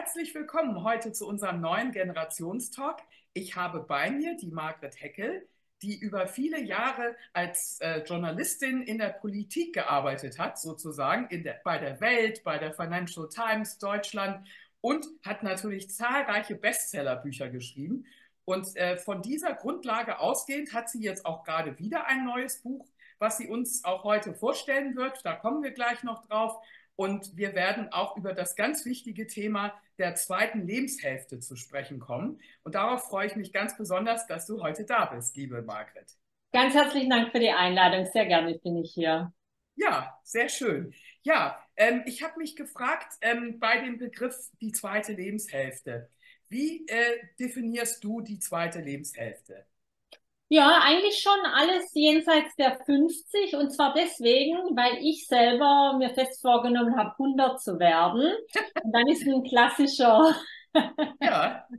Herzlich willkommen heute zu unserem neuen Generationstalk. Ich habe bei mir die Margret Heckel, die über viele Jahre als äh, Journalistin in der Politik gearbeitet hat, sozusagen der, bei der Welt, bei der Financial Times Deutschland und hat natürlich zahlreiche Bestsellerbücher geschrieben. Und äh, von dieser Grundlage ausgehend hat sie jetzt auch gerade wieder ein neues Buch, was sie uns auch heute vorstellen wird. Da kommen wir gleich noch drauf. Und wir werden auch über das ganz wichtige Thema der zweiten Lebenshälfte zu sprechen kommen. Und darauf freue ich mich ganz besonders, dass du heute da bist, liebe Margret. Ganz herzlichen Dank für die Einladung. Sehr gerne bin ich hier. Ja, sehr schön. Ja, ähm, ich habe mich gefragt ähm, bei dem Begriff die zweite Lebenshälfte. Wie äh, definierst du die zweite Lebenshälfte? Ja, eigentlich schon alles jenseits der 50 und zwar deswegen, weil ich selber mir fest vorgenommen habe, 100 zu werden. Und dann ist ein klassischer. ja.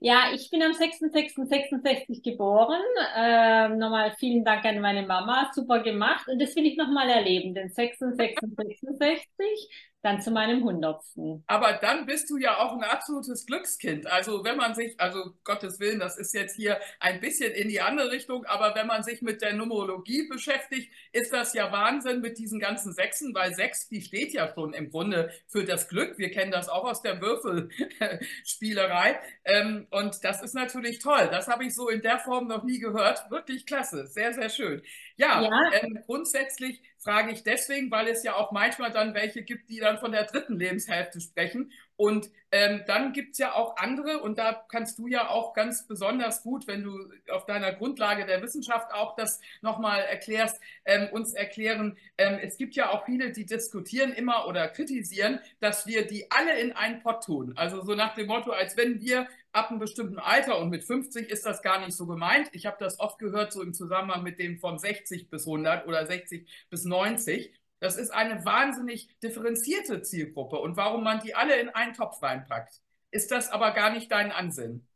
Ja, ich bin am 6.6.66 geboren. Ähm, nochmal vielen Dank an meine Mama. Super gemacht. Und das will ich nochmal erleben. Den 6.6.66 dann zu meinem Hundertsten. Aber dann bist du ja auch ein absolutes Glückskind. Also wenn man sich, also Gottes Willen, das ist jetzt hier ein bisschen in die andere Richtung, aber wenn man sich mit der Numerologie beschäftigt, ist das ja Wahnsinn mit diesen ganzen Sechsen, weil sechs, die steht ja schon im Grunde für das Glück. Wir kennen das auch aus der Würfelspielerei. Ähm, und das ist natürlich toll. Das habe ich so in der Form noch nie gehört. Wirklich klasse. Sehr, sehr schön. Ja, ja. Ähm, grundsätzlich frage ich deswegen, weil es ja auch manchmal dann welche gibt, die dann von der dritten Lebenshälfte sprechen. Und ähm, dann gibt es ja auch andere, und da kannst du ja auch ganz besonders gut, wenn du auf deiner Grundlage der Wissenschaft auch das nochmal erklärst, ähm, uns erklären, ähm, es gibt ja auch viele, die diskutieren immer oder kritisieren, dass wir die alle in einen Pott tun. Also so nach dem Motto, als wenn wir ab einem bestimmten Alter und mit 50 ist das gar nicht so gemeint. Ich habe das oft gehört, so im Zusammenhang mit dem von 60 bis 100 oder 60 bis 90. Das ist eine wahnsinnig differenzierte Zielgruppe. Und warum man die alle in einen Topf reinpackt, ist das aber gar nicht dein Ansinn.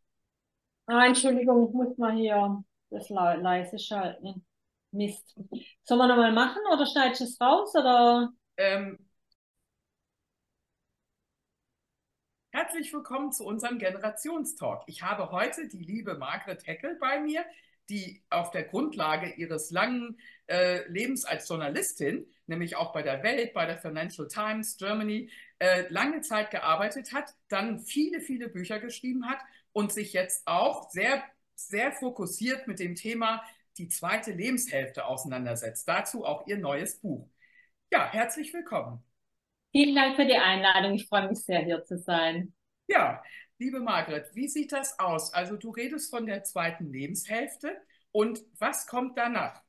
Ah, Entschuldigung, ich muss mal hier das leise schalten. Mist. Sollen wir nochmal machen oder schneidest du es raus? Oder? Ähm, Herzlich willkommen zu unserem Generationstalk. Ich habe heute die liebe Margret Heckel bei mir, die auf der Grundlage ihres langen äh, Lebens als Journalistin, nämlich auch bei der Welt, bei der Financial Times Germany, äh, lange Zeit gearbeitet hat, dann viele, viele Bücher geschrieben hat und sich jetzt auch sehr, sehr fokussiert mit dem Thema die zweite Lebenshälfte auseinandersetzt. Dazu auch ihr neues Buch. Ja, herzlich willkommen. Vielen Dank für die Einladung. Ich freue mich sehr, hier zu sein. Ja, liebe Margret, wie sieht das aus? Also du redest von der zweiten Lebenshälfte und was kommt danach?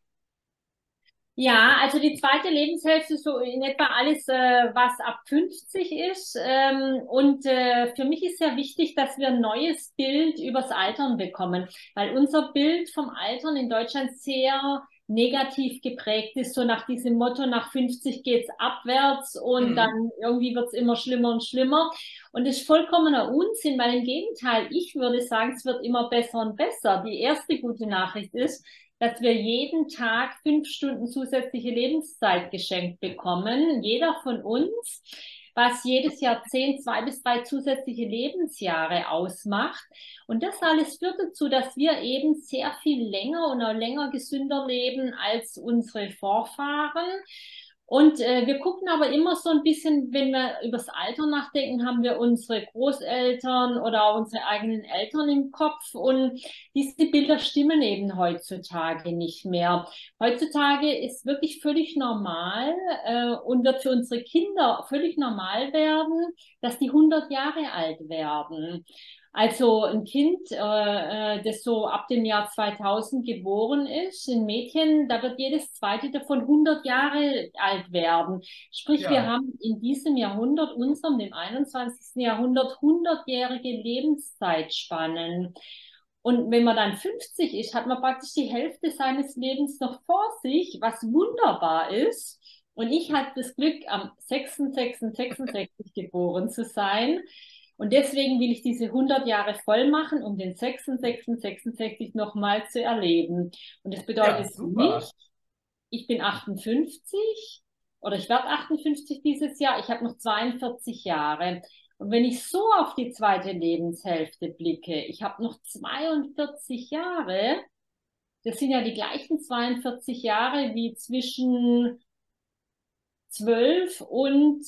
Ja, also die zweite Lebenshälfte ist so in etwa alles, äh, was ab 50 ist. Ähm, und äh, für mich ist sehr wichtig, dass wir ein neues Bild übers Altern bekommen, weil unser Bild vom Altern in Deutschland sehr negativ geprägt ist, so nach diesem Motto, nach 50 geht's abwärts und mhm. dann irgendwie wird's immer schlimmer und schlimmer. Und das ist vollkommener Unsinn, weil im Gegenteil, ich würde sagen, es wird immer besser und besser. Die erste gute Nachricht ist, dass wir jeden Tag fünf Stunden zusätzliche Lebenszeit geschenkt bekommen, jeder von uns was jedes Jahrzehnt zwei bis drei zusätzliche Lebensjahre ausmacht. Und das alles führt dazu, dass wir eben sehr viel länger und auch länger gesünder leben als unsere Vorfahren. Und äh, wir gucken aber immer so ein bisschen, wenn wir übers Alter nachdenken, haben wir unsere Großeltern oder auch unsere eigenen Eltern im Kopf. Und diese Bilder stimmen eben heutzutage nicht mehr. Heutzutage ist wirklich völlig normal äh, und wird für unsere Kinder völlig normal werden, dass die 100 Jahre alt werden. Also ein Kind, äh, äh, das so ab dem Jahr 2000 geboren ist, ein Mädchen, da wird jedes zweite davon 100 Jahre alt werden. Sprich, ja. wir haben in diesem Jahrhundert, unserem, dem 21. Jahrhundert, 100-jährige Lebenszeitspannen. Und wenn man dann 50 ist, hat man praktisch die Hälfte seines Lebens noch vor sich, was wunderbar ist. Und ich hatte das Glück, am 6.6.66 geboren zu sein. Und deswegen will ich diese 100 Jahre voll machen, um den 6666 nochmal zu erleben. Und das bedeutet ja, nicht, ich bin 58 oder ich werde 58 dieses Jahr, ich habe noch 42 Jahre. Und wenn ich so auf die zweite Lebenshälfte blicke, ich habe noch 42 Jahre, das sind ja die gleichen 42 Jahre wie zwischen 12 und,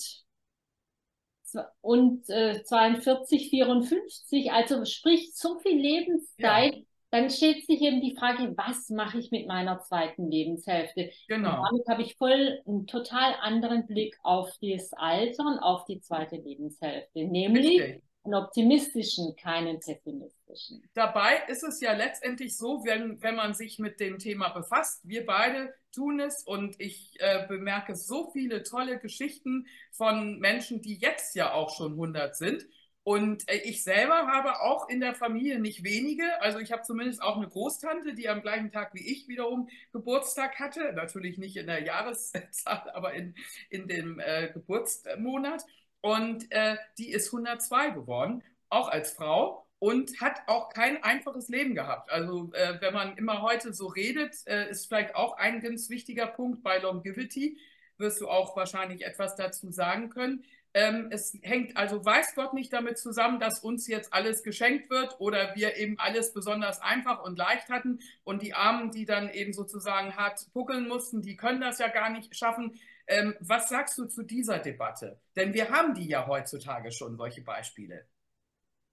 und äh, 42, 54, also sprich so viel Lebenszeit, ja. dann stellt sich eben die Frage, was mache ich mit meiner zweiten Lebenshälfte? Genau. Und damit habe ich voll einen total anderen Blick auf das Alter und auf die zweite Lebenshälfte, nämlich Richtig einen optimistischen, keinen pessimistischen. Dabei ist es ja letztendlich so, wenn, wenn man sich mit dem Thema befasst, wir beide tun es und ich äh, bemerke so viele tolle Geschichten von Menschen, die jetzt ja auch schon 100 sind. Und äh, ich selber habe auch in der Familie nicht wenige. Also ich habe zumindest auch eine Großtante, die am gleichen Tag wie ich wiederum Geburtstag hatte. Natürlich nicht in der Jahreszahl, aber in, in dem äh, Geburtsmonat. Und äh, die ist 102 geworden, auch als Frau und hat auch kein einfaches Leben gehabt. Also äh, wenn man immer heute so redet, äh, ist vielleicht auch ein ganz wichtiger Punkt bei Longevity, wirst du auch wahrscheinlich etwas dazu sagen können. Ähm, es hängt also, weiß Gott, nicht damit zusammen, dass uns jetzt alles geschenkt wird oder wir eben alles besonders einfach und leicht hatten und die Armen, die dann eben sozusagen hart puckeln mussten, die können das ja gar nicht schaffen. Ähm, was sagst du zu dieser Debatte? Denn wir haben die ja heutzutage schon, solche Beispiele.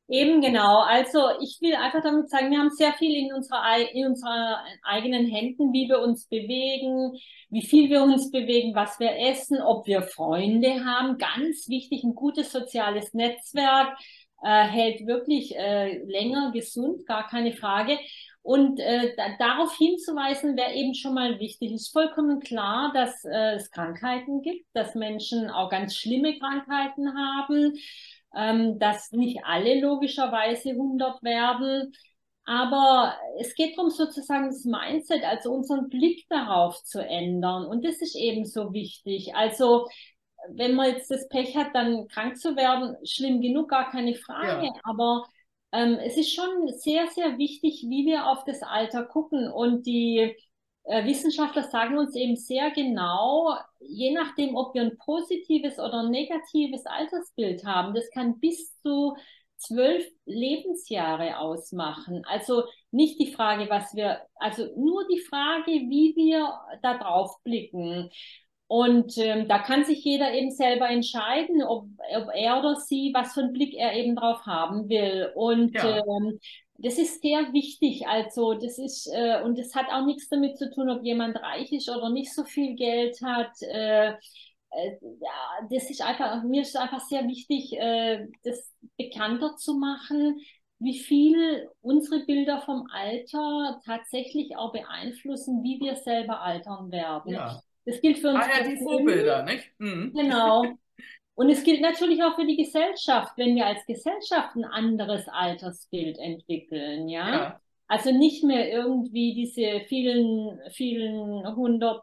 Eben genau. Also ich will einfach damit sagen, wir haben sehr viel in unserer, in unserer eigenen Händen, wie wir uns bewegen, wie viel wir uns bewegen, was wir essen, ob wir Freunde haben. Ganz wichtig, ein gutes soziales Netzwerk äh, hält wirklich äh, länger gesund, gar keine Frage. Und äh, da, darauf hinzuweisen wäre eben schon mal wichtig. Es ist vollkommen klar, dass äh, es Krankheiten gibt, dass Menschen auch ganz schlimme Krankheiten haben, ähm, dass nicht alle logischerweise 100 werden. Aber es geht darum, sozusagen das Mindset, also unseren Blick darauf zu ändern. Und das ist eben so wichtig. Also wenn man jetzt das Pech hat, dann krank zu werden, schlimm genug, gar keine Frage. Ja. Aber ähm, es ist schon sehr, sehr wichtig, wie wir auf das Alter gucken. Und die äh, Wissenschaftler sagen uns eben sehr genau, je nachdem, ob wir ein positives oder ein negatives Altersbild haben, das kann bis zu zwölf Lebensjahre ausmachen. Also nicht die Frage, was wir, also nur die Frage, wie wir da drauf blicken. Und ähm, da kann sich jeder eben selber entscheiden, ob, ob er oder sie, was für einen Blick er eben drauf haben will. Und ja. ähm, das ist sehr wichtig. Also das ist, äh, und das hat auch nichts damit zu tun, ob jemand reich ist oder nicht so viel Geld hat. Äh, äh, ja, das ist einfach, mir ist einfach sehr wichtig, äh, das bekannter zu machen, wie viel unsere Bilder vom Alter tatsächlich auch beeinflussen, wie wir selber altern werden. Ja. Das gilt für uns. Ah ja, die Vorbilder, nicht? Mhm. Genau. Und es gilt natürlich auch für die Gesellschaft, wenn wir als Gesellschaft ein anderes Altersbild entwickeln, ja. ja. Also nicht mehr irgendwie diese vielen, vielen hundert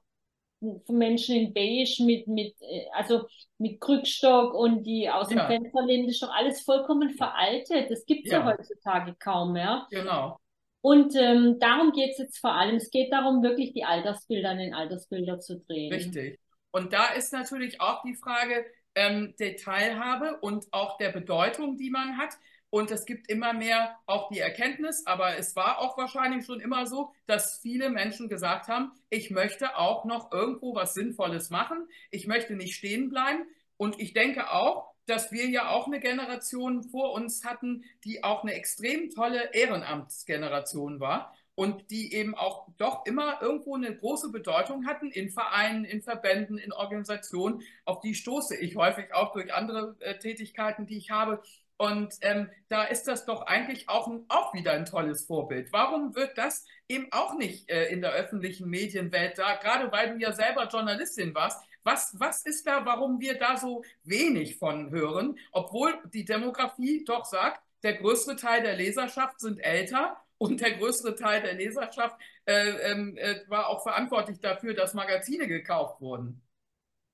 Menschen in Beige mit, mit, also mit Krückstock und die aus dem ja. Fenster lehnen, das ist doch alles vollkommen veraltet. Das gibt es ja. ja. heutzutage kaum mehr. Genau. Und ähm, darum geht es jetzt vor allem. Es geht darum, wirklich die Altersbilder in den Altersbilder zu drehen. Richtig. Und da ist natürlich auch die Frage ähm, der Teilhabe und auch der Bedeutung, die man hat. Und es gibt immer mehr auch die Erkenntnis, aber es war auch wahrscheinlich schon immer so, dass viele Menschen gesagt haben, ich möchte auch noch irgendwo was Sinnvolles machen. Ich möchte nicht stehen bleiben. Und ich denke auch, dass wir ja auch eine Generation vor uns hatten, die auch eine extrem tolle Ehrenamtsgeneration war und die eben auch doch immer irgendwo eine große Bedeutung hatten in Vereinen, in Verbänden, in Organisationen. Auf die stoße ich häufig auch durch andere äh, Tätigkeiten, die ich habe. Und ähm, da ist das doch eigentlich auch, ein, auch wieder ein tolles Vorbild. Warum wird das eben auch nicht äh, in der öffentlichen Medienwelt da, gerade weil du ja selber Journalistin warst, was, was ist da, warum wir da so wenig von hören, obwohl die Demografie doch sagt, der größere Teil der Leserschaft sind älter und der größere Teil der Leserschaft äh, ähm, äh, war auch verantwortlich dafür, dass Magazine gekauft wurden.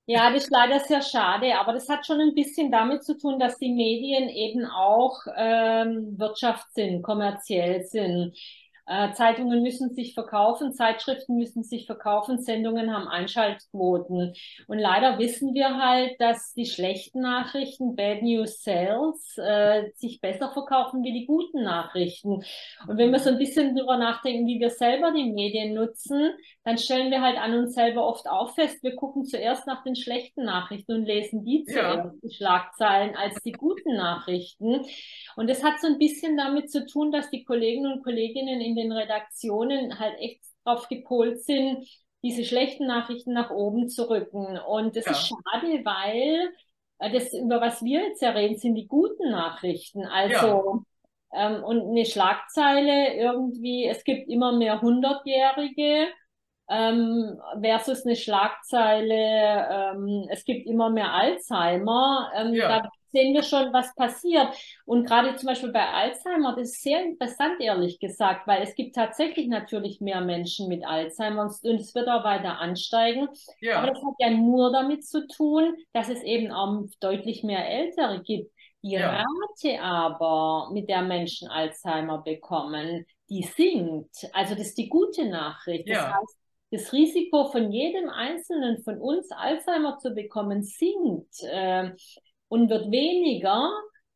Ja, das ist leider sehr schade, aber das hat schon ein bisschen damit zu tun, dass die Medien eben auch ähm, Wirtschaft sind, kommerziell sind. Äh, Zeitungen müssen sich verkaufen, Zeitschriften müssen sich verkaufen, Sendungen haben Einschaltquoten. Und leider wissen wir halt, dass die schlechten Nachrichten, Bad News Sales, äh, sich besser verkaufen wie die guten Nachrichten. Und wenn wir so ein bisschen drüber nachdenken, wie wir selber die Medien nutzen, dann stellen wir halt an uns selber oft auch fest, wir gucken zuerst nach den schlechten Nachrichten und lesen die zuerst, ja. die Schlagzeilen, als die guten Nachrichten. Und das hat so ein bisschen damit zu tun, dass die Kolleginnen und Kolleginnen in den Redaktionen halt echt drauf gepolt sind, diese schlechten Nachrichten nach oben zu rücken. Und das ja. ist schade, weil äh, das, über was wir jetzt ja reden, sind die guten Nachrichten. Also, ja. ähm, und eine Schlagzeile irgendwie, es gibt immer mehr Hundertjährige ähm, versus eine Schlagzeile, ähm, es gibt immer mehr Alzheimer. Ähm, ja. Da sehen wir schon, was passiert. Und gerade zum Beispiel bei Alzheimer, das ist sehr interessant, ehrlich gesagt, weil es gibt tatsächlich natürlich mehr Menschen mit Alzheimer und es wird auch weiter ansteigen. Ja. Aber das hat ja nur damit zu tun, dass es eben auch deutlich mehr Ältere gibt. Die ja. Rate aber, mit der Menschen Alzheimer bekommen, die sinkt. Also das ist die gute Nachricht. Das ja. heißt, das Risiko von jedem Einzelnen von uns Alzheimer zu bekommen sinkt. Äh, und wird weniger,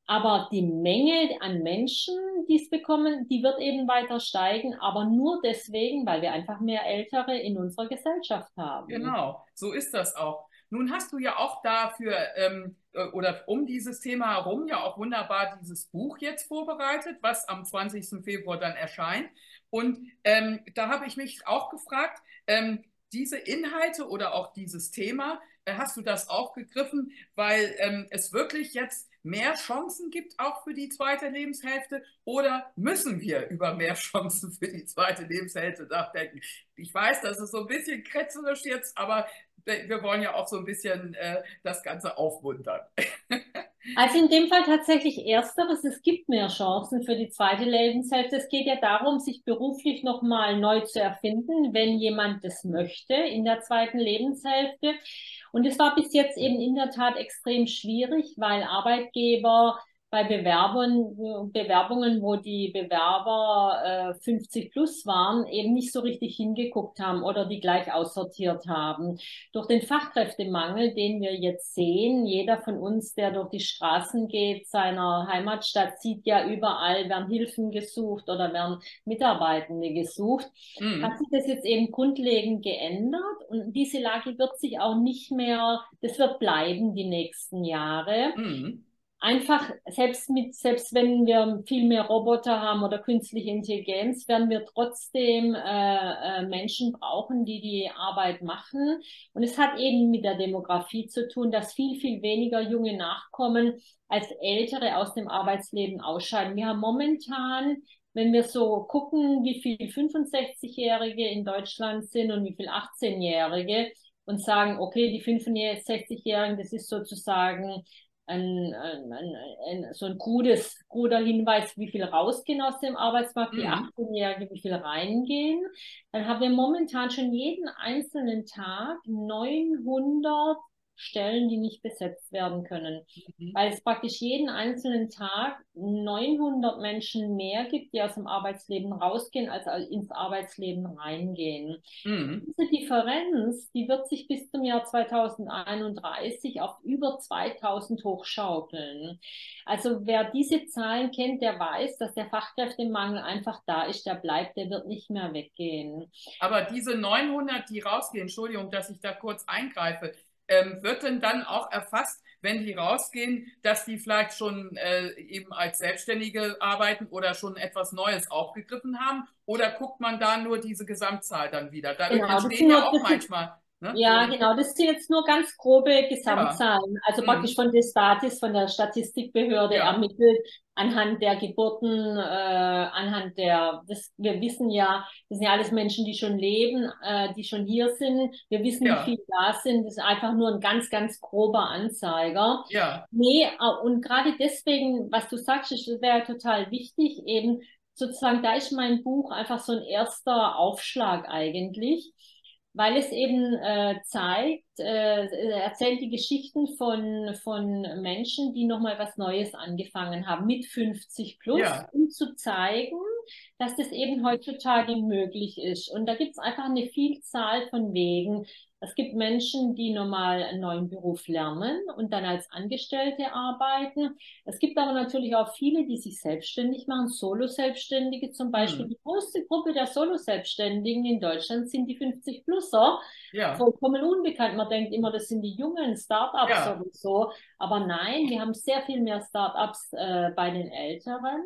aber die Menge an Menschen, die es bekommen, die wird eben weiter steigen, aber nur deswegen, weil wir einfach mehr Ältere in unserer Gesellschaft haben. Genau, so ist das auch. Nun hast du ja auch dafür ähm, äh, oder um dieses Thema herum ja auch wunderbar dieses Buch jetzt vorbereitet, was am 20. Februar dann erscheint. Und ähm, da habe ich mich auch gefragt, ähm, diese Inhalte oder auch dieses Thema, äh, hast du das aufgegriffen, weil ähm, es wirklich jetzt mehr Chancen gibt, auch für die zweite Lebenshälfte? Oder müssen wir über mehr Chancen für die zweite Lebenshälfte nachdenken? Ich weiß, das ist so ein bisschen kretzerisch jetzt, aber wir wollen ja auch so ein bisschen äh, das Ganze aufmuntern. Also in dem Fall tatsächlich ersteres, es gibt mehr Chancen für die zweite Lebenshälfte. Es geht ja darum, sich beruflich nochmal neu zu erfinden, wenn jemand das möchte in der zweiten Lebenshälfte. Und es war bis jetzt eben in der Tat extrem schwierig, weil Arbeitgeber bei Bewerbungen, Bewerbungen, wo die Bewerber äh, 50 plus waren, eben nicht so richtig hingeguckt haben oder die gleich aussortiert haben. Durch den Fachkräftemangel, den wir jetzt sehen, jeder von uns, der durch die Straßen geht, seiner Heimatstadt, sieht ja überall, werden Hilfen gesucht oder werden Mitarbeitende gesucht, mhm. hat sich das jetzt eben grundlegend geändert und diese Lage wird sich auch nicht mehr, das wird bleiben die nächsten Jahre. Mhm einfach, selbst mit, selbst wenn wir viel mehr Roboter haben oder künstliche Intelligenz, werden wir trotzdem äh, äh, Menschen brauchen, die die Arbeit machen. Und es hat eben mit der Demografie zu tun, dass viel, viel weniger junge Nachkommen als Ältere aus dem Arbeitsleben ausscheiden. Wir haben momentan wenn wir so gucken, wie viel 65-Jährige in Deutschland sind und wie viel 18-Jährige und sagen, okay, die 65-Jährigen, das ist sozusagen ein, ein, ein, so ein gutes, guter Hinweis, wie viel rausgehen aus dem Arbeitsmarkt, mhm. die 18-Jährigen, wie viel reingehen. Dann haben wir momentan schon jeden einzelnen Tag 900 Stellen, die nicht besetzt werden können. Mhm. Weil es praktisch jeden einzelnen Tag 900 Menschen mehr gibt, die aus dem Arbeitsleben rausgehen, als ins Arbeitsleben reingehen. Mhm. Diese Differenz, die wird sich bis zum Jahr 2031 auf über 2000 hochschaukeln. Also wer diese Zahlen kennt, der weiß, dass der Fachkräftemangel einfach da ist, der bleibt, der wird nicht mehr weggehen. Aber diese 900, die rausgehen, Entschuldigung, dass ich da kurz eingreife, ähm, wird denn dann auch erfasst, wenn die rausgehen, dass die vielleicht schon äh, eben als Selbstständige arbeiten oder schon etwas Neues aufgegriffen haben? Oder guckt man da nur diese Gesamtzahl dann wieder? Da genau, entstehen ja auch manchmal Ne? Ja, genau. Das sind jetzt nur ganz grobe Gesamtzahlen. Ja. Also mhm. praktisch von der Statis, von der Statistikbehörde ja. ermittelt anhand der Geburten, äh, anhand der, das, wir wissen ja, das sind ja alles Menschen, die schon leben, äh, die schon hier sind. Wir wissen, ja. wie viele da sind. Das ist einfach nur ein ganz, ganz grober Anzeiger. Ja. Nee, und gerade deswegen, was du sagst, das wäre total wichtig, eben sozusagen, da ist mein Buch einfach so ein erster Aufschlag eigentlich weil es eben äh, zeigt, äh, erzählt die Geschichten von, von Menschen, die nochmal was Neues angefangen haben mit 50 plus, ja. um zu zeigen, dass das eben heutzutage möglich ist. Und da gibt es einfach eine Vielzahl von Wegen. Es gibt Menschen, die normal einen neuen Beruf lernen und dann als Angestellte arbeiten. Es gibt aber natürlich auch viele, die sich selbstständig machen, Solo-Selbstständige zum Beispiel. Hm. Die größte Gruppe der Solo-Selbstständigen in Deutschland sind die 50-Plusser. Ja. Vollkommen unbekannt. Man denkt immer, das sind die jungen Startups ja. so. Aber nein, wir haben sehr viel mehr Startups äh, bei den Älteren.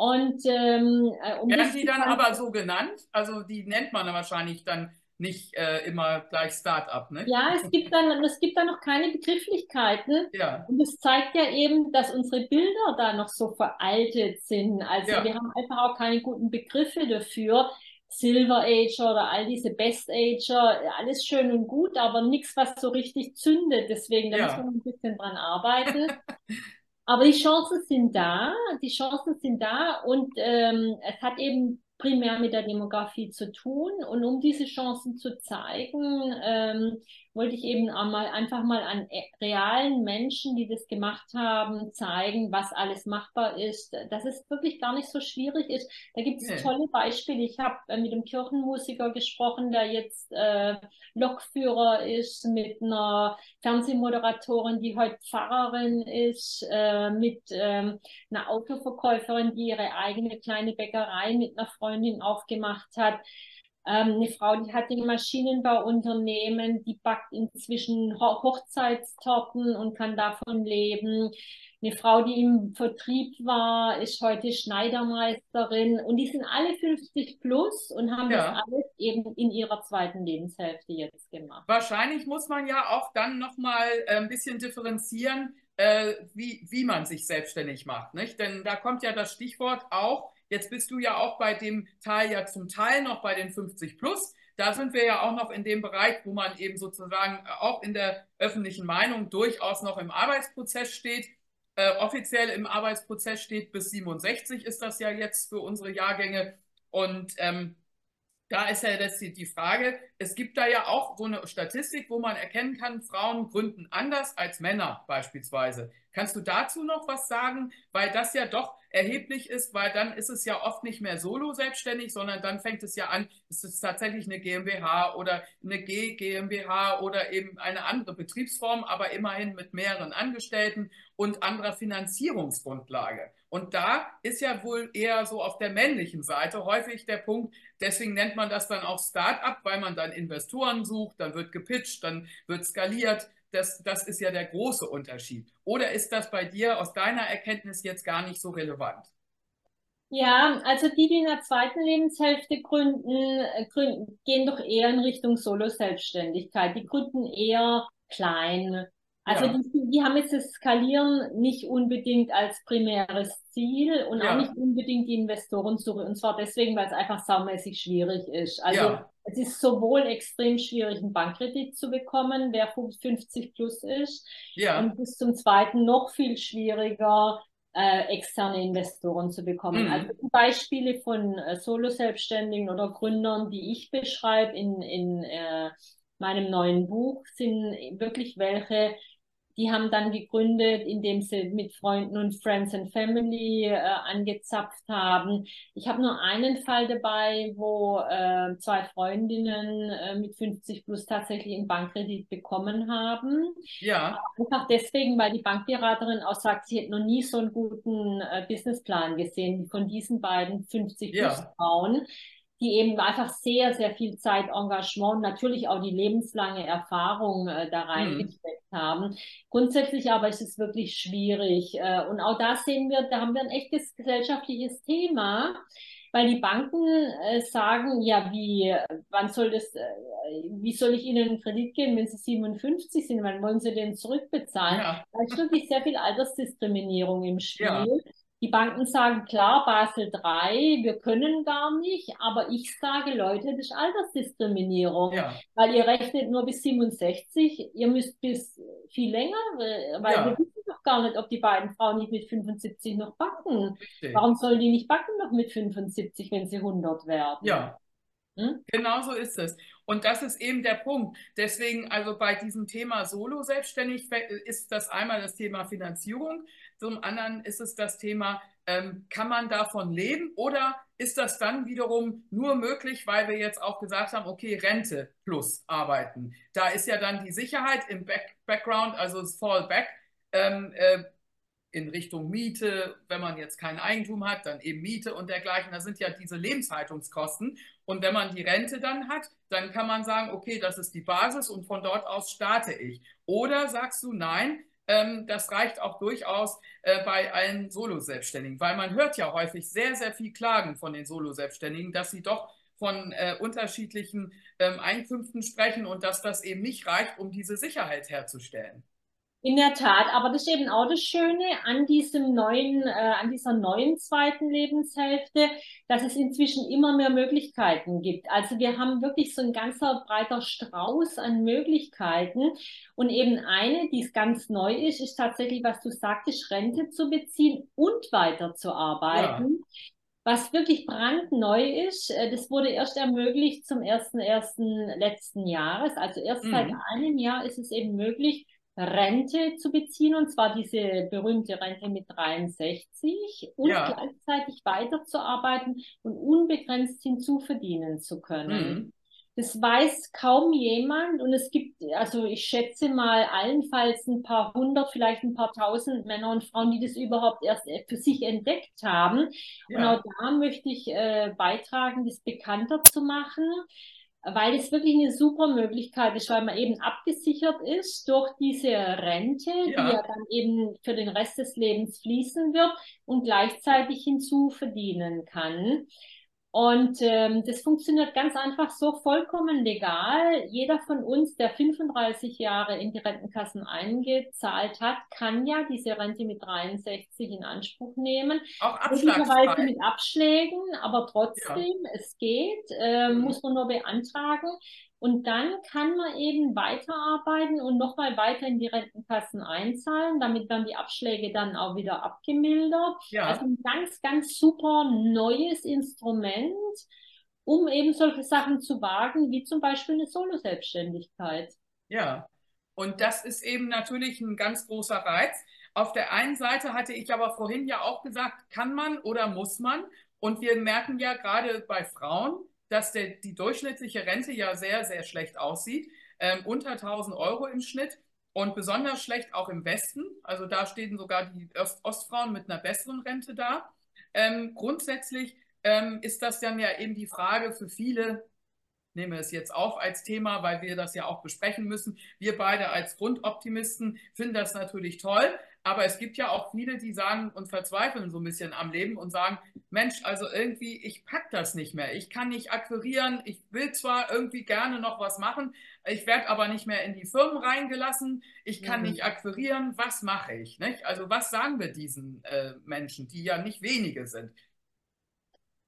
Und ähm, äh, um werden die dann aber so genannt? Also die nennt man wahrscheinlich dann nicht äh, immer gleich Start-up. Ne? Ja, es gibt, dann, es gibt dann noch keine Begrifflichkeiten. Ja. Und das zeigt ja eben, dass unsere Bilder da noch so veraltet sind. Also ja. wir haben einfach auch keine guten Begriffe dafür. Silver Ager oder all diese Best Ager, alles schön und gut, aber nichts, was so richtig zündet. Deswegen, da ja. muss man ein bisschen dran arbeiten. aber die Chancen sind da, die Chancen sind da und ähm, es hat eben primär mit der Demografie zu tun. Und um diese Chancen zu zeigen, ähm, wollte ich eben einmal, einfach mal an e, realen Menschen, die das gemacht haben, zeigen, was alles machbar ist, dass es wirklich gar nicht so schwierig ist. Da gibt es nee. tolle Beispiele. Ich habe äh, mit einem Kirchenmusiker gesprochen, der jetzt äh, Lokführer ist, mit einer Fernsehmoderatorin, die heute Pfarrerin ist, äh, mit ähm, einer Autoverkäuferin, die ihre eigene kleine Bäckerei mit einer Freundin aufgemacht hat. Ähm, eine Frau, die hat ein Maschinenbauunternehmen, die backt inzwischen Ho Hochzeitstorten und kann davon leben. Eine Frau, die im Vertrieb war, ist heute Schneidermeisterin und die sind alle 50 plus und haben ja. das alles eben in ihrer zweiten Lebenshälfte jetzt gemacht. Wahrscheinlich muss man ja auch dann nochmal äh, ein bisschen differenzieren, äh, wie, wie man sich selbstständig macht. Nicht? Denn da kommt ja das Stichwort auch, Jetzt bist du ja auch bei dem Teil ja zum Teil noch bei den 50 plus. Da sind wir ja auch noch in dem Bereich, wo man eben sozusagen auch in der öffentlichen Meinung durchaus noch im Arbeitsprozess steht. Äh, offiziell im Arbeitsprozess steht bis 67 ist das ja jetzt für unsere Jahrgänge. Und ähm, da ist ja jetzt die Frage, es gibt da ja auch so eine Statistik, wo man erkennen kann, Frauen gründen anders als Männer beispielsweise. Kannst du dazu noch was sagen? Weil das ja doch erheblich ist, weil dann ist es ja oft nicht mehr solo selbstständig, sondern dann fängt es ja an, es ist tatsächlich eine GmbH oder eine G GmbH oder eben eine andere Betriebsform, aber immerhin mit mehreren Angestellten und anderer Finanzierungsgrundlage. Und da ist ja wohl eher so auf der männlichen Seite häufig der Punkt, deswegen nennt man das dann auch Start-up, weil man dann Investoren sucht, dann wird gepitcht, dann wird skaliert das, das ist ja der große Unterschied. Oder ist das bei dir aus deiner Erkenntnis jetzt gar nicht so relevant? Ja, also die, die in der zweiten Lebenshälfte gründen, äh, gründen gehen doch eher in Richtung Solo-Selbstständigkeit. Die gründen eher klein. Also ja. die, die haben jetzt das Skalieren nicht unbedingt als primäres Ziel und ja. auch nicht unbedingt die Investorensuche. Und zwar deswegen, weil es einfach saumäßig schwierig ist. Also ja. Es ist sowohl extrem schwierig, einen Bankkredit zu bekommen, wer 50 plus ist, und bis zum Zweiten noch viel schwieriger, äh, externe Investoren zu bekommen. Mhm. Also Beispiele von äh, Solo-Selbstständigen oder Gründern, die ich beschreibe in, in äh, meinem neuen Buch, sind wirklich welche, die haben dann gegründet, indem sie mit Freunden und Friends and Family äh, angezapft haben. Ich habe nur einen Fall dabei, wo äh, zwei Freundinnen äh, mit 50 plus tatsächlich einen Bankkredit bekommen haben. Ja. Einfach deswegen, weil die Bankberaterin auch sagt, sie hätte noch nie so einen guten äh, Businessplan gesehen wie von diesen beiden 50 plus ja. Frauen die eben einfach sehr, sehr viel Zeit, Engagement, natürlich auch die lebenslange Erfahrung äh, da mhm. reingesteckt mhm. haben. Grundsätzlich aber ist es wirklich schwierig. Äh, und auch da sehen wir, da haben wir ein echtes gesellschaftliches Thema. Weil die Banken äh, sagen, ja, wie, wann soll das, äh, wie soll ich Ihnen einen Kredit geben, wenn Sie 57 sind? Wann wollen Sie den zurückbezahlen? Ja. Da ist wirklich sehr viel Altersdiskriminierung im Spiel. Ja. Die Banken sagen klar, Basel III, wir können gar nicht, aber ich sage, Leute, das ist Altersdiskriminierung, ja. weil ihr rechnet nur bis 67, ihr müsst bis viel länger, weil ja. wir wissen doch gar nicht, ob die beiden Frauen nicht mit 75 noch backen. Richtig. Warum sollen die nicht backen noch mit 75, wenn sie 100 werden? Ja. Hm? Genau so ist es. Und das ist eben der Punkt. Deswegen, also bei diesem Thema Solo selbstständig ist das einmal das Thema Finanzierung. Zum anderen ist es das Thema, ähm, kann man davon leben oder ist das dann wiederum nur möglich, weil wir jetzt auch gesagt haben, okay, Rente plus arbeiten. Da ist ja dann die Sicherheit im Back Background, also das Fallback, ähm, äh, in Richtung Miete, wenn man jetzt kein Eigentum hat, dann eben Miete und dergleichen. Das sind ja diese Lebenshaltungskosten. Und wenn man die Rente dann hat, dann kann man sagen, okay, das ist die Basis und von dort aus starte ich. Oder sagst du, nein, ähm, das reicht auch durchaus äh, bei allen Solo-Selbstständigen, weil man hört ja häufig sehr, sehr viel Klagen von den Solo-Selbstständigen, dass sie doch von äh, unterschiedlichen ähm, Einkünften sprechen und dass das eben nicht reicht, um diese Sicherheit herzustellen. In der Tat, aber das ist eben auch das Schöne an diesem neuen, äh, an dieser neuen zweiten Lebenshälfte, dass es inzwischen immer mehr Möglichkeiten gibt. Also wir haben wirklich so ein ganzer breiter Strauß an Möglichkeiten. Und eben eine, die es ganz neu ist, ist tatsächlich, was du sagtest, Rente zu beziehen und weiterzuarbeiten. Ja. Was wirklich brandneu ist, äh, das wurde erst ermöglicht zum 1.1. letzten Jahres. Also erst mhm. seit einem Jahr ist es eben möglich, Rente zu beziehen, und zwar diese berühmte Rente mit 63 und ja. gleichzeitig weiterzuarbeiten und unbegrenzt hinzuverdienen zu können. Mhm. Das weiß kaum jemand und es gibt, also ich schätze mal allenfalls ein paar hundert, vielleicht ein paar tausend Männer und Frauen, die das überhaupt erst für sich entdeckt haben. Ja. Und auch da möchte ich äh, beitragen, das bekannter zu machen weil es wirklich eine super Möglichkeit ist, weil man eben abgesichert ist durch diese Rente, ja. die ja dann eben für den Rest des Lebens fließen wird und gleichzeitig hinzu verdienen kann. Und ähm, das funktioniert ganz einfach so vollkommen legal. Jeder von uns, der 35 Jahre in die Rentenkassen eingezahlt hat, kann ja diese Rente mit 63 in Anspruch nehmen. Auch Abschlagsfrei. mit Abschlägen, aber trotzdem, ja. es geht, äh, mhm. muss man nur beantragen. Und dann kann man eben weiterarbeiten und nochmal weiter in die Rentenkassen einzahlen. Damit werden die Abschläge dann auch wieder abgemildert. Ja. Also ein ganz, ganz super neues Instrument, um eben solche Sachen zu wagen, wie zum Beispiel eine Solo-Selbstständigkeit. Ja, und das ist eben natürlich ein ganz großer Reiz. Auf der einen Seite hatte ich aber vorhin ja auch gesagt, kann man oder muss man? Und wir merken ja gerade bei Frauen, dass der, die durchschnittliche Rente ja sehr, sehr schlecht aussieht. Ähm, unter 1000 Euro im Schnitt und besonders schlecht auch im Westen. Also da stehen sogar die Ost Ostfrauen mit einer besseren Rente da. Ähm, grundsätzlich ähm, ist das dann ja eben die Frage für viele, nehme es jetzt auf als Thema, weil wir das ja auch besprechen müssen. Wir beide als Grundoptimisten finden das natürlich toll, aber es gibt ja auch viele, die sagen und verzweifeln so ein bisschen am Leben und sagen, Mensch, also irgendwie, ich pack das nicht mehr. Ich kann nicht akquirieren. Ich will zwar irgendwie gerne noch was machen, ich werde aber nicht mehr in die Firmen reingelassen. Ich kann mhm. nicht akquirieren. Was mache ich? Nicht? Also was sagen wir diesen äh, Menschen, die ja nicht wenige sind?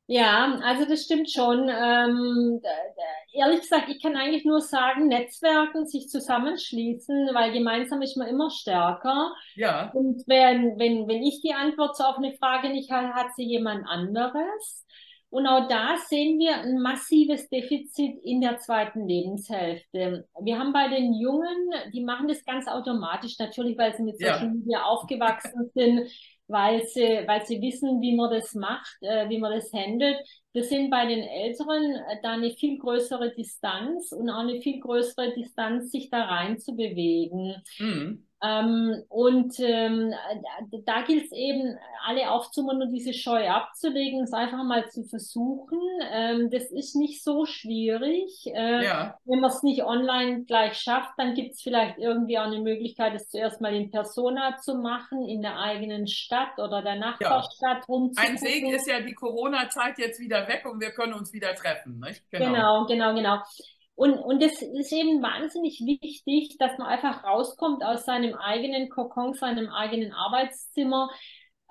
Ja, also das stimmt schon. Ähm, ehrlich gesagt, ich kann eigentlich nur sagen, Netzwerken, sich zusammenschließen, weil gemeinsam ist man immer stärker. Ja. Und wenn, wenn, wenn ich die Antwort auf eine Frage nicht habe, hat sie jemand anderes. Und auch da sehen wir ein massives Defizit in der zweiten Lebenshälfte. Wir haben bei den Jungen, die machen das ganz automatisch, natürlich, weil sie mit Social ja. Media aufgewachsen sind weil sie, weil sie wissen, wie man das macht, äh, wie man das handelt. Wir sind bei den Älteren äh, da eine viel größere Distanz und auch eine viel größere Distanz, sich da rein zu bewegen. Mhm. Ähm, und ähm, da gilt es eben, alle aufzumachen und diese Scheu abzulegen, es einfach mal zu versuchen. Ähm, das ist nicht so schwierig. Äh, ja. Wenn man es nicht online gleich schafft, dann gibt es vielleicht irgendwie auch eine Möglichkeit, es zuerst mal in Persona zu machen, in der eigenen Stadt oder der Nachbarstadt ja. Ein Segen ist ja die Corona-Zeit jetzt wieder weg und wir können uns wieder treffen. Nicht? Genau, genau, genau. genau. Und, und das ist eben wahnsinnig wichtig, dass man einfach rauskommt aus seinem eigenen Kokon, seinem eigenen Arbeitszimmer.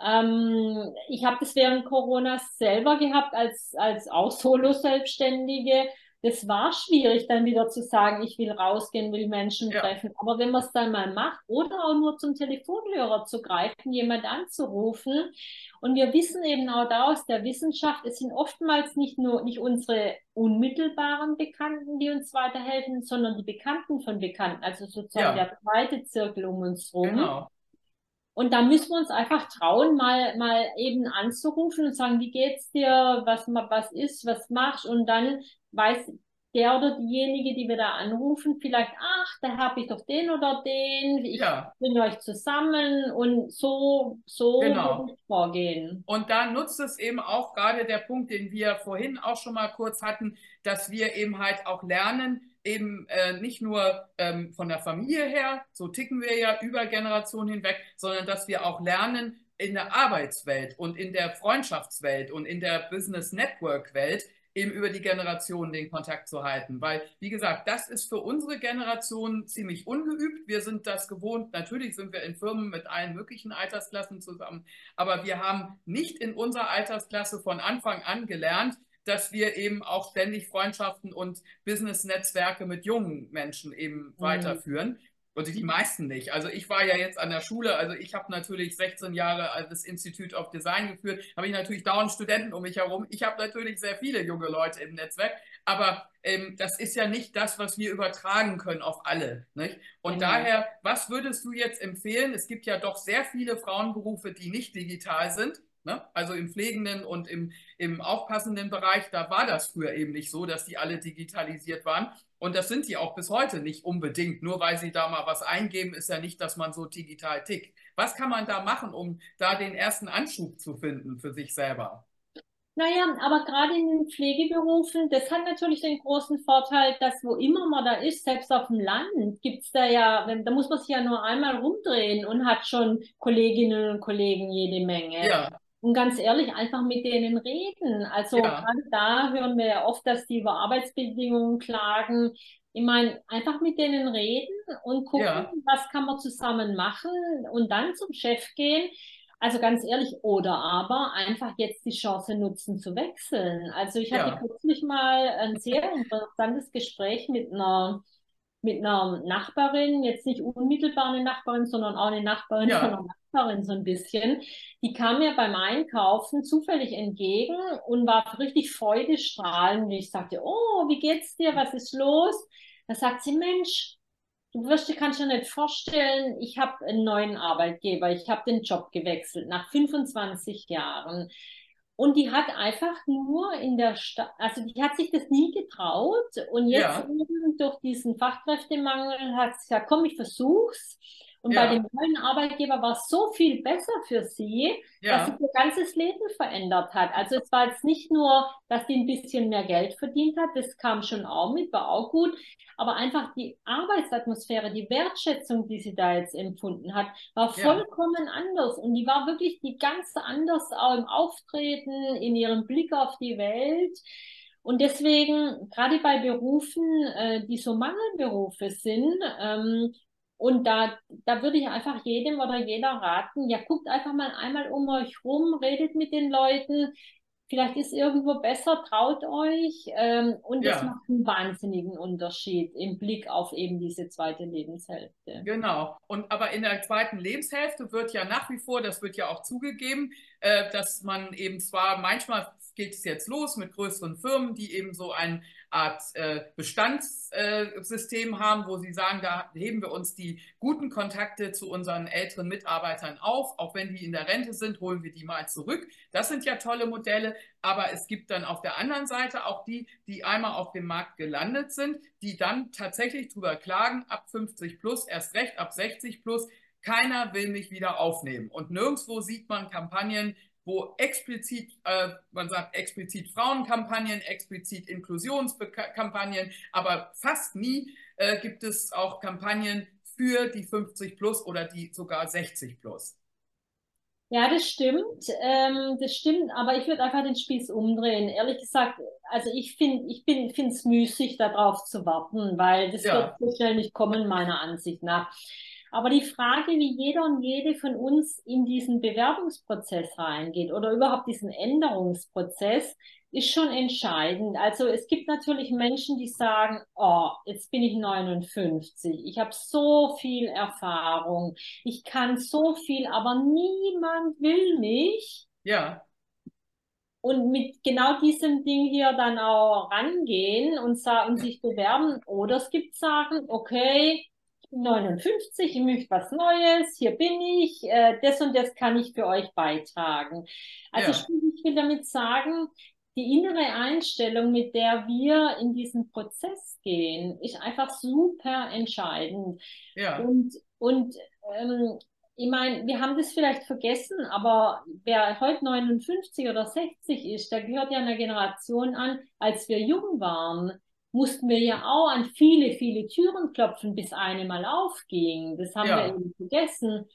Ähm, ich habe das während Corona selber gehabt, als, als auch Solo-Selbstständige das war schwierig, dann wieder zu sagen, ich will rausgehen, will Menschen ja. treffen. Aber wenn man es dann mal macht oder auch nur zum Telefonhörer zu greifen, jemand anzurufen. Und wir wissen eben auch da aus der Wissenschaft, es sind oftmals nicht nur nicht unsere unmittelbaren Bekannten, die uns weiterhelfen, sondern die Bekannten von Bekannten, also sozusagen ja. der zweite Zirkel um uns rum. Genau. Und da müssen wir uns einfach trauen, mal, mal eben anzurufen und sagen, wie geht's dir, was, was ist, was machst? Und dann weiß der oder diejenige, die wir da anrufen, vielleicht, ach, da habe ich doch den oder den, ich ja. bringe euch zusammen und so, so genau. vorgehen. Und da nutzt es eben auch gerade der Punkt, den wir vorhin auch schon mal kurz hatten, dass wir eben halt auch lernen, eben äh, nicht nur ähm, von der Familie her, so ticken wir ja über Generationen hinweg, sondern dass wir auch lernen, in der Arbeitswelt und in der Freundschaftswelt und in der Business Network Welt eben über die Generation den Kontakt zu halten. Weil, wie gesagt, das ist für unsere Generation ziemlich ungeübt. Wir sind das gewohnt. Natürlich sind wir in Firmen mit allen möglichen Altersklassen zusammen. Aber wir haben nicht in unserer Altersklasse von Anfang an gelernt, dass wir eben auch ständig Freundschaften und Business-Netzwerke mit jungen Menschen eben mhm. weiterführen. Und die meisten nicht. Also ich war ja jetzt an der Schule, also ich habe natürlich 16 Jahre das Institute of Design geführt, habe ich natürlich dauernd Studenten um mich herum. Ich habe natürlich sehr viele junge Leute im Netzwerk, aber ähm, das ist ja nicht das, was wir übertragen können auf alle. Nicht? Und mhm. daher, was würdest du jetzt empfehlen? Es gibt ja doch sehr viele Frauenberufe, die nicht digital sind. Ne? Also im pflegenden und im, im aufpassenden Bereich, da war das früher eben nicht so, dass die alle digitalisiert waren. Und das sind sie auch bis heute nicht unbedingt. Nur weil sie da mal was eingeben, ist ja nicht, dass man so digital tickt. Was kann man da machen, um da den ersten Anschub zu finden für sich selber? Naja, aber gerade in den Pflegeberufen, das hat natürlich den großen Vorteil, dass wo immer man da ist, selbst auf dem Land, gibt es da ja, da muss man sich ja nur einmal rumdrehen und hat schon Kolleginnen und Kollegen jede Menge. Ja. Und ganz ehrlich, einfach mit denen reden. Also ja. gerade da hören wir ja oft, dass die über Arbeitsbedingungen klagen. Ich meine, einfach mit denen reden und gucken, ja. was kann man zusammen machen und dann zum Chef gehen. Also ganz ehrlich, oder aber einfach jetzt die Chance nutzen zu wechseln. Also ich hatte ja. kürzlich mal ein sehr interessantes Gespräch mit einer mit einer Nachbarin, jetzt nicht unmittelbar eine Nachbarin, sondern auch eine Nachbarin ja. von einer Nachbarin so ein bisschen. Die kam mir beim Einkaufen zufällig entgegen und war richtig freudestrahlend. Ich sagte, oh, wie geht's dir? Was ist los? Da sagt sie, Mensch, du wirst dir kannst dir nicht vorstellen, ich habe einen neuen Arbeitgeber, ich habe den Job gewechselt nach 25 Jahren. Und die hat einfach nur in der Stadt, also die hat sich das nie getraut. Und jetzt ja. Durch diesen Fachkräftemangel hat sie gesagt, komm, ich versuch's. Und ja. bei dem neuen Arbeitgeber war es so viel besser für sie, ja. dass sich ihr ganzes Leben verändert hat. Also es war jetzt nicht nur, dass sie ein bisschen mehr Geld verdient hat, das kam schon auch mit, war auch gut, aber einfach die Arbeitsatmosphäre, die Wertschätzung, die sie da jetzt empfunden hat, war vollkommen ja. anders. Und die war wirklich die ganz anders auch im Auftreten, in ihrem Blick auf die Welt. Und deswegen, gerade bei Berufen, äh, die so Mangelberufe sind, ähm, und da, da würde ich einfach jedem oder jeder raten, ja, guckt einfach mal einmal um euch rum, redet mit den Leuten. Vielleicht ist irgendwo besser, traut euch. Ähm, und ja. das macht einen wahnsinnigen Unterschied im Blick auf eben diese zweite Lebenshälfte. Genau. Und aber in der zweiten Lebenshälfte wird ja nach wie vor, das wird ja auch zugegeben, äh, dass man eben zwar manchmal geht es jetzt los mit größeren Firmen, die eben so ein Art äh, Bestandssystem äh, haben, wo sie sagen, da heben wir uns die guten Kontakte zu unseren älteren Mitarbeitern auf. Auch wenn die in der Rente sind, holen wir die mal zurück. Das sind ja tolle Modelle. Aber es gibt dann auf der anderen Seite auch die, die einmal auf dem Markt gelandet sind, die dann tatsächlich drüber klagen, ab 50 plus, erst recht ab 60 plus, keiner will mich wieder aufnehmen. Und nirgendwo sieht man Kampagnen, wo explizit, äh, man sagt explizit Frauenkampagnen, explizit Inklusionskampagnen, aber fast nie äh, gibt es auch Kampagnen für die 50 plus oder die sogar 60 plus. Ja, das stimmt. Ähm, das stimmt, aber ich würde einfach den Spieß umdrehen. Ehrlich gesagt, also ich finde, ich finde es müßig, darauf zu warten, weil das ja. wird so schnell nicht kommen, meiner Ansicht nach. Aber die Frage, wie jeder und jede von uns in diesen Bewerbungsprozess reingeht oder überhaupt diesen Änderungsprozess, ist schon entscheidend. Also es gibt natürlich Menschen, die sagen, oh, jetzt bin ich 59, ich habe so viel Erfahrung, ich kann so viel, aber niemand will mich. Ja. Und mit genau diesem Ding hier dann auch rangehen und sagen, sich bewerben. Oder es gibt sagen, okay, 59, ich möchte was Neues, hier bin ich, äh, das und das kann ich für euch beitragen. Also ja. ich will damit sagen, die innere Einstellung, mit der wir in diesen Prozess gehen, ist einfach super entscheidend. Ja. Und, und ähm, ich meine, wir haben das vielleicht vergessen, aber wer heute 59 oder 60 ist, der gehört ja einer Generation an, als wir jung waren mussten wir ja auch an viele, viele Türen klopfen, bis eine mal aufging. Das haben ja. wir eben vergessen.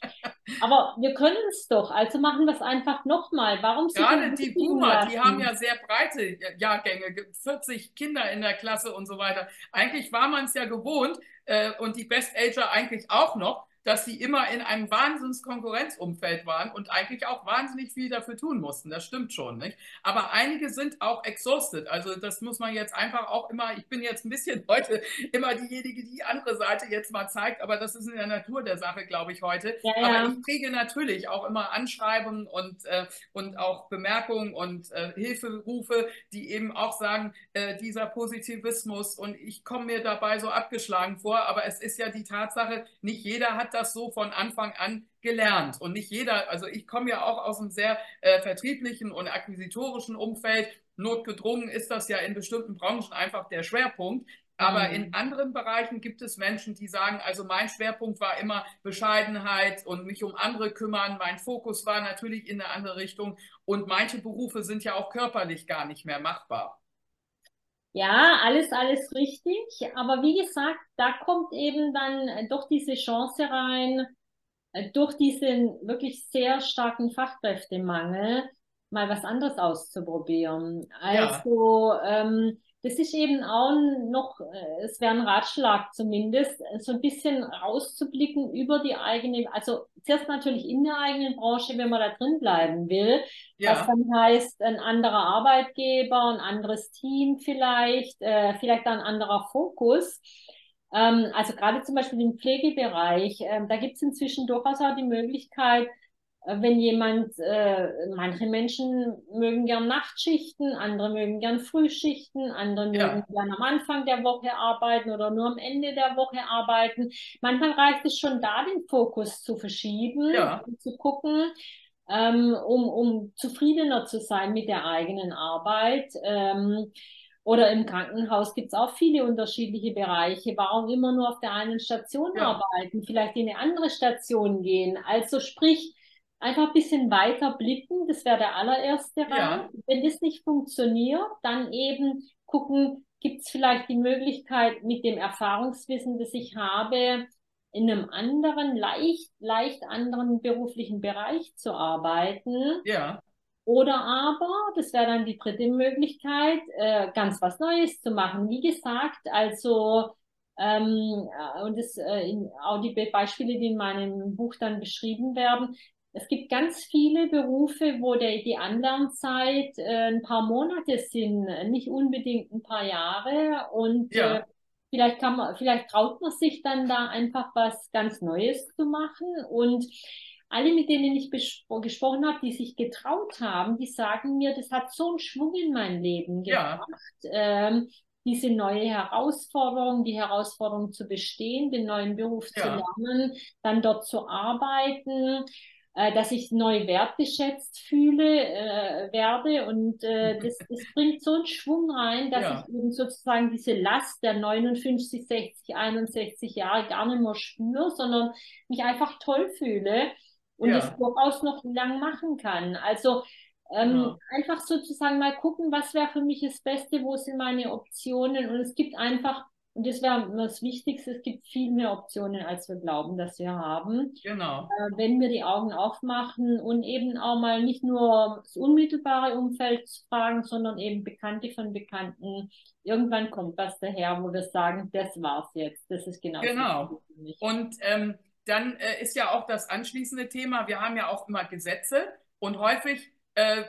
Aber wir können es doch, also machen wir es einfach nochmal. Warum Gerade die Boomer, lassen? die haben ja sehr breite Jahrgänge, 40 Kinder in der Klasse und so weiter. Eigentlich war man es ja gewohnt äh, und die Best-Ager eigentlich auch noch dass sie immer in einem Wahnsinns-Konkurrenzumfeld waren und eigentlich auch wahnsinnig viel dafür tun mussten. Das stimmt schon, nicht? Aber einige sind auch exhausted. Also das muss man jetzt einfach auch immer, ich bin jetzt ein bisschen heute immer diejenige, die die andere Seite jetzt mal zeigt, aber das ist in der Natur der Sache, glaube ich, heute. Ja, ja. Aber ich kriege natürlich auch immer Anschreibungen und, äh, und auch Bemerkungen und äh, Hilferufe, die eben auch sagen, äh, dieser Positivismus und ich komme mir dabei so abgeschlagen vor, aber es ist ja die Tatsache, nicht jeder hat das so von Anfang an gelernt. Und nicht jeder, also ich komme ja auch aus einem sehr äh, vertrieblichen und akquisitorischen Umfeld. Notgedrungen ist das ja in bestimmten Branchen einfach der Schwerpunkt. Aber mhm. in anderen Bereichen gibt es Menschen, die sagen, also mein Schwerpunkt war immer Bescheidenheit und mich um andere kümmern. Mein Fokus war natürlich in eine andere Richtung. Und manche Berufe sind ja auch körperlich gar nicht mehr machbar. Ja, alles, alles richtig. Aber wie gesagt, da kommt eben dann äh, doch diese Chance rein, äh, durch diesen wirklich sehr starken Fachkräftemangel mal was anderes auszuprobieren. Also ja. ähm, das ist eben auch noch, äh, es wäre ein Ratschlag zumindest, so ein bisschen rauszublicken über die eigene, also zuerst natürlich in der eigenen Branche, wenn man da drin bleiben will, ja. was dann heißt, ein anderer Arbeitgeber, ein anderes Team vielleicht, äh, vielleicht ein anderer Fokus. Ähm, also gerade zum Beispiel im Pflegebereich, äh, da gibt es inzwischen durchaus auch die Möglichkeit, wenn jemand, äh, manche Menschen mögen gern Nachtschichten, andere mögen gern Frühschichten, andere ja. mögen gern am Anfang der Woche arbeiten oder nur am Ende der Woche arbeiten. Manchmal reicht es schon da, den Fokus zu verschieben ja. und zu gucken, ähm, um, um zufriedener zu sein mit der eigenen Arbeit. Ähm, oder im Krankenhaus gibt es auch viele unterschiedliche Bereiche. Warum immer nur auf der einen Station ja. arbeiten? Vielleicht in eine andere Station gehen. Also sprich, einfach ein bisschen weiter blicken, das wäre der allererste Rat. Ja. Wenn das nicht funktioniert, dann eben gucken, gibt es vielleicht die Möglichkeit, mit dem Erfahrungswissen, das ich habe, in einem anderen, leicht, leicht anderen beruflichen Bereich zu arbeiten. Ja. Oder aber, das wäre dann die dritte Möglichkeit, äh, ganz was Neues zu machen. Wie gesagt, also ähm, äh, und das, äh, in, auch die Beispiele, die in meinem Buch dann beschrieben werden, es gibt ganz viele Berufe, wo der, die Anlernzeit äh, ein paar Monate sind, nicht unbedingt ein paar Jahre. Und ja. äh, vielleicht kann man, vielleicht traut man sich dann da einfach was ganz Neues zu machen. Und alle, mit denen ich gesprochen habe, die sich getraut haben, die sagen mir, das hat so einen Schwung in mein Leben gebracht. Ja. Ähm, diese neue Herausforderung, die Herausforderung zu bestehen, den neuen Beruf ja. zu lernen, dann dort zu arbeiten äh, dass ich neu wertgeschätzt fühle, äh, werde und äh, das, das bringt so einen Schwung rein, dass ja. ich eben sozusagen diese Last der 59, 60, 61 Jahre gar nicht mehr spüre, sondern mich einfach toll fühle und ja. es durchaus noch lang machen kann. Also ähm, ja. einfach sozusagen mal gucken, was wäre für mich das Beste, wo sind meine Optionen und es gibt einfach und das wäre das Wichtigste, es gibt viel mehr Optionen, als wir glauben, dass wir haben. Genau. Äh, wenn wir die Augen aufmachen und eben auch mal nicht nur das unmittelbare Umfeld fragen, sondern eben Bekannte von Bekannten. Irgendwann kommt was daher, wo wir sagen, das war's jetzt. Das ist genau Genau. Und ähm, dann äh, ist ja auch das anschließende Thema, wir haben ja auch immer Gesetze und häufig äh,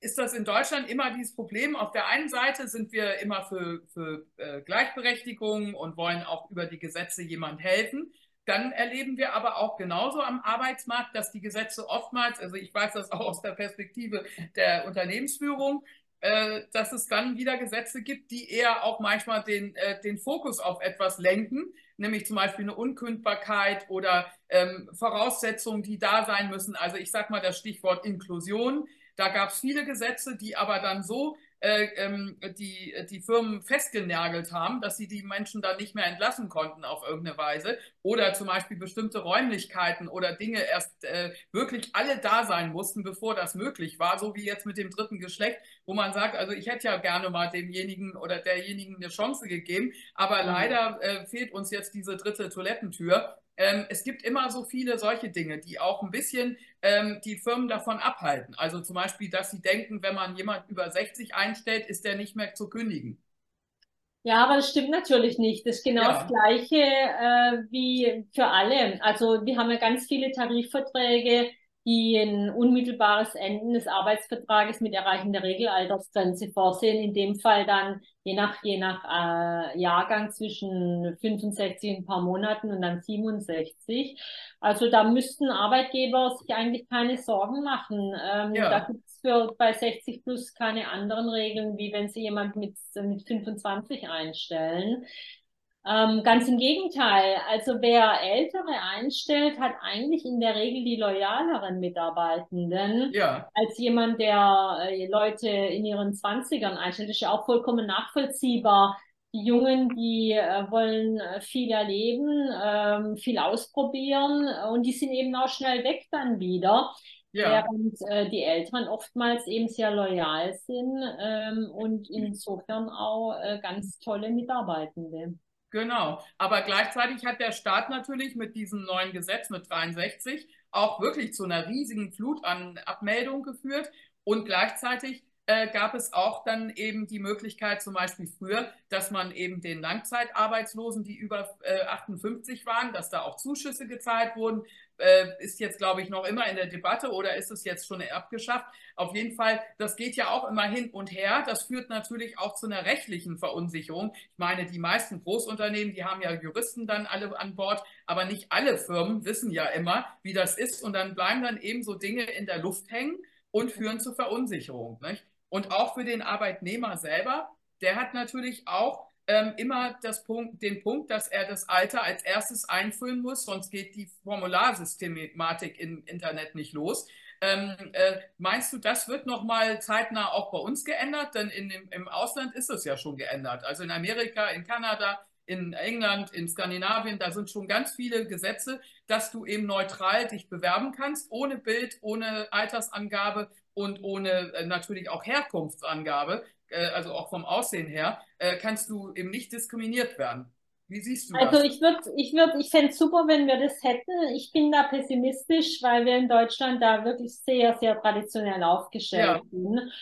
ist das in Deutschland immer dieses Problem. Auf der einen Seite sind wir immer für, für äh, Gleichberechtigung und wollen auch über die Gesetze jemand helfen. Dann erleben wir aber auch genauso am Arbeitsmarkt, dass die Gesetze oftmals, also ich weiß das auch aus der Perspektive der Unternehmensführung, äh, dass es dann wieder Gesetze gibt, die eher auch manchmal den, äh, den Fokus auf etwas lenken, nämlich zum Beispiel eine Unkündbarkeit oder ähm, Voraussetzungen, die da sein müssen. Also ich sage mal das Stichwort Inklusion. Da gab es viele Gesetze, die aber dann so äh, ähm, die, die Firmen festgenagelt haben, dass sie die Menschen dann nicht mehr entlassen konnten auf irgendeine Weise. Oder zum Beispiel bestimmte Räumlichkeiten oder Dinge erst äh, wirklich alle da sein mussten, bevor das möglich war. So wie jetzt mit dem dritten Geschlecht, wo man sagt, also ich hätte ja gerne mal demjenigen oder derjenigen eine Chance gegeben, aber mhm. leider äh, fehlt uns jetzt diese dritte Toilettentür. Ähm, es gibt immer so viele solche Dinge, die auch ein bisschen ähm, die Firmen davon abhalten. Also zum Beispiel, dass sie denken, wenn man jemand über 60 einstellt, ist der nicht mehr zu kündigen. Ja, aber das stimmt natürlich nicht. Das ist genau ja. das Gleiche äh, wie für alle. Also wir haben ja ganz viele Tarifverträge, die ein unmittelbares Enden des Arbeitsvertrages mit Erreichen der Regelaltersgrenze vorsehen. In dem Fall dann je nach, je nach äh, Jahrgang zwischen 65 ein paar Monaten und dann 67. Also da müssten Arbeitgeber sich eigentlich keine Sorgen machen. Ähm, ja. Da gibt es bei 60 plus keine anderen Regeln, wie wenn sie jemand mit, mit 25 einstellen. Ähm, ganz im Gegenteil. Also wer Ältere einstellt, hat eigentlich in der Regel die loyaleren Mitarbeitenden ja. als jemand, der äh, Leute in ihren Zwanzigern einstellt. Das ist ja auch vollkommen nachvollziehbar. Die Jungen, die äh, wollen äh, viel erleben, ähm, viel ausprobieren und die sind eben auch schnell weg dann wieder. Ja. Während äh, die Älteren oftmals eben sehr loyal sind ähm, und insofern auch äh, ganz tolle Mitarbeitende. Genau. Aber gleichzeitig hat der Staat natürlich mit diesem neuen Gesetz mit 63 auch wirklich zu einer riesigen Flut an Abmeldungen geführt. Und gleichzeitig äh, gab es auch dann eben die Möglichkeit, zum Beispiel früher, dass man eben den Langzeitarbeitslosen, die über äh, 58 waren, dass da auch Zuschüsse gezahlt wurden, äh, ist jetzt, glaube ich, noch immer in der Debatte oder ist es jetzt schon abgeschafft? Auf jeden Fall, das geht ja auch immer hin und her. Das führt natürlich auch zu einer rechtlichen Verunsicherung. Ich meine, die meisten Großunternehmen, die haben ja Juristen dann alle an Bord, aber nicht alle Firmen wissen ja immer, wie das ist und dann bleiben dann eben so Dinge in der Luft hängen und führen zu Verunsicherung. Nicht? Und auch für den Arbeitnehmer selber, der hat natürlich auch ähm, immer Punkt, den Punkt, dass er das Alter als erstes einfüllen muss, sonst geht die Formularsystematik im Internet nicht los. Ähm, äh, meinst du, das wird nochmal zeitnah auch bei uns geändert? Denn in dem, im Ausland ist es ja schon geändert. Also in Amerika, in Kanada, in England, in Skandinavien, da sind schon ganz viele Gesetze, dass du eben neutral dich bewerben kannst, ohne Bild, ohne Altersangabe und ohne äh, natürlich auch Herkunftsangabe. Äh, also auch vom Aussehen her, äh, kannst du eben nicht diskriminiert werden. Wie siehst du also das? Also ich würde, ich würde, ich fände es super, wenn wir das hätten. Ich bin da pessimistisch, weil wir in Deutschland da wirklich sehr, sehr traditionell aufgestellt ja. sind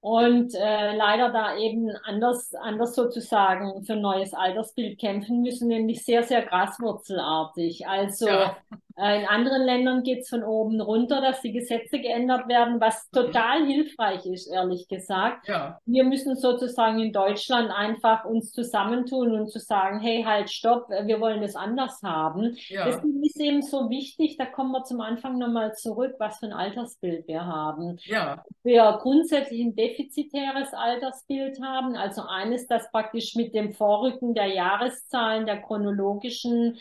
und äh, leider da eben anders, anders sozusagen für ein neues Altersbild kämpfen müssen, nämlich sehr, sehr graswurzelartig. Also ja. Äh, in anderen Ländern geht's von oben runter, dass die Gesetze geändert werden, was total hilfreich ist, ehrlich gesagt. Ja. Wir müssen sozusagen in Deutschland einfach uns zusammentun und zu sagen, hey, halt, stopp, wir wollen es anders haben. Ja. Das ist eben so wichtig, da kommen wir zum Anfang nochmal zurück, was für ein Altersbild wir haben. Ja. Wir grundsätzlich ein defizitäres Altersbild haben, also eines, das praktisch mit dem Vorrücken der Jahreszahlen, der chronologischen,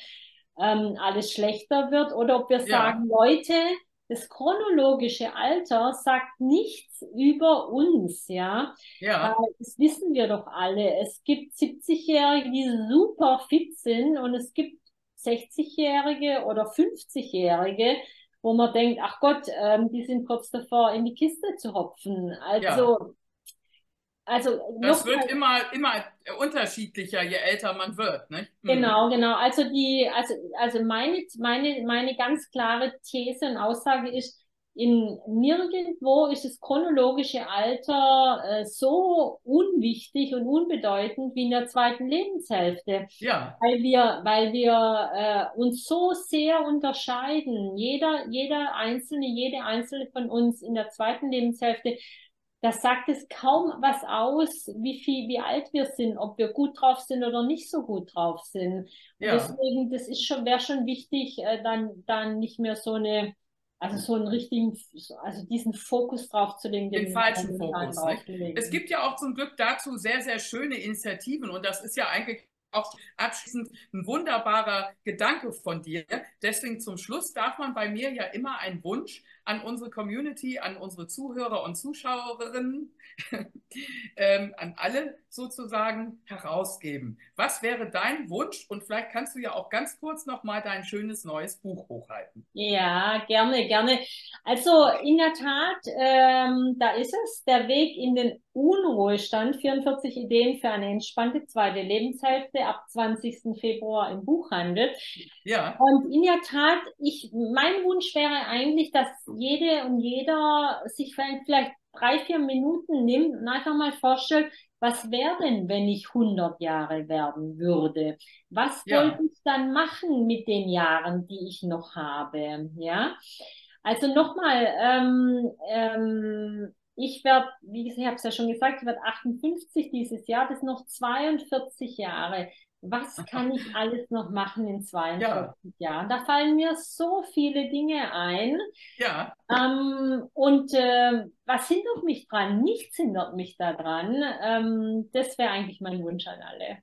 ähm, alles schlechter wird, oder ob wir ja. sagen, Leute, das chronologische Alter sagt nichts über uns, ja. ja. Äh, das wissen wir doch alle. Es gibt 70-Jährige, die super fit sind und es gibt 60-Jährige oder 50-Jährige, wo man denkt, ach Gott, ähm, die sind kurz davor, in die Kiste zu hopfen. Also. Also das wird immer, immer unterschiedlicher, je älter man wird, ne? Genau, genau. Also die, also, also meine, meine, meine ganz klare These und Aussage ist, in nirgendwo ist das chronologische Alter äh, so unwichtig und unbedeutend wie in der zweiten Lebenshälfte. Ja. Weil wir, weil wir äh, uns so sehr unterscheiden. Jeder, jeder Einzelne, jede Einzelne von uns in der zweiten Lebenshälfte, das sagt es kaum was aus, wie viel, wie alt wir sind, ob wir gut drauf sind oder nicht so gut drauf sind. Ja. deswegen, das ist schon, wäre schon wichtig, äh, dann, dann nicht mehr so eine also so einen richtigen, also diesen Fokus drauf zu legen. Den, den falschen Fokus. Es gibt ja auch zum Glück dazu sehr, sehr schöne Initiativen und das ist ja eigentlich auch abschließend ein wunderbarer Gedanke von dir. Deswegen zum Schluss darf man bei mir ja immer einen Wunsch an unsere Community, an unsere Zuhörer und Zuschauerinnen, ähm, an alle sozusagen herausgeben. Was wäre dein Wunsch? Und vielleicht kannst du ja auch ganz kurz noch mal dein schönes neues Buch hochhalten. Ja, gerne, gerne. Also in der Tat, ähm, da ist es, der Weg in den Unruhestand, 44 Ideen für eine entspannte zweite Lebenshälfte ab 20. Februar im Buchhandel. Ja. Und in der Tat, ich, mein Wunsch wäre eigentlich, dass jede und jeder sich vielleicht drei, vier Minuten nimmt und einfach mal vorstellt, was wäre denn, wenn ich 100 Jahre werden würde? Was ja. wollte ich dann machen mit den Jahren, die ich noch habe? Ja, also nochmal, ähm, ähm, ich werde, wie ich habe es ja schon gesagt, ich werde 58 dieses Jahr, das sind noch 42 Jahre was kann ich alles noch machen in 42 ja. Jahren? Da fallen mir so viele Dinge ein. Ja. Ähm, und äh, was hindert mich dran? Nichts hindert mich daran. Ähm, das wäre eigentlich mein Wunsch an alle.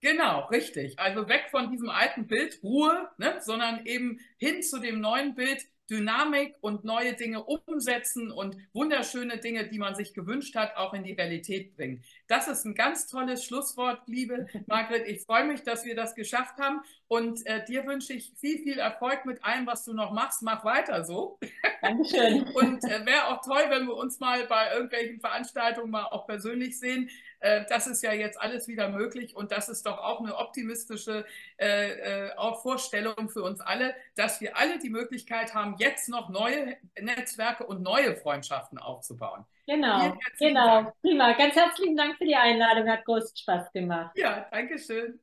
Genau, richtig. Also weg von diesem alten Bild, Ruhe, ne, sondern eben hin zu dem neuen Bild, Dynamik und neue Dinge umsetzen und wunderschöne Dinge, die man sich gewünscht hat, auch in die Realität bringen. Das ist ein ganz tolles Schlusswort, liebe Margret. Ich freue mich, dass wir das geschafft haben und äh, dir wünsche ich viel, viel Erfolg mit allem, was du noch machst. Mach weiter so. Dankeschön. und äh, wäre auch toll, wenn wir uns mal bei irgendwelchen Veranstaltungen mal auch persönlich sehen. Äh, das ist ja jetzt alles wieder möglich und das ist doch auch eine optimistische äh, äh, Vorstellung für uns alle, dass wir alle die Möglichkeit haben, jetzt noch neue Netzwerke und neue Freundschaften aufzubauen. Genau, genau, Dank. prima. Ganz herzlichen Dank für die Einladung, hat großen Spaß gemacht. Ja, danke schön.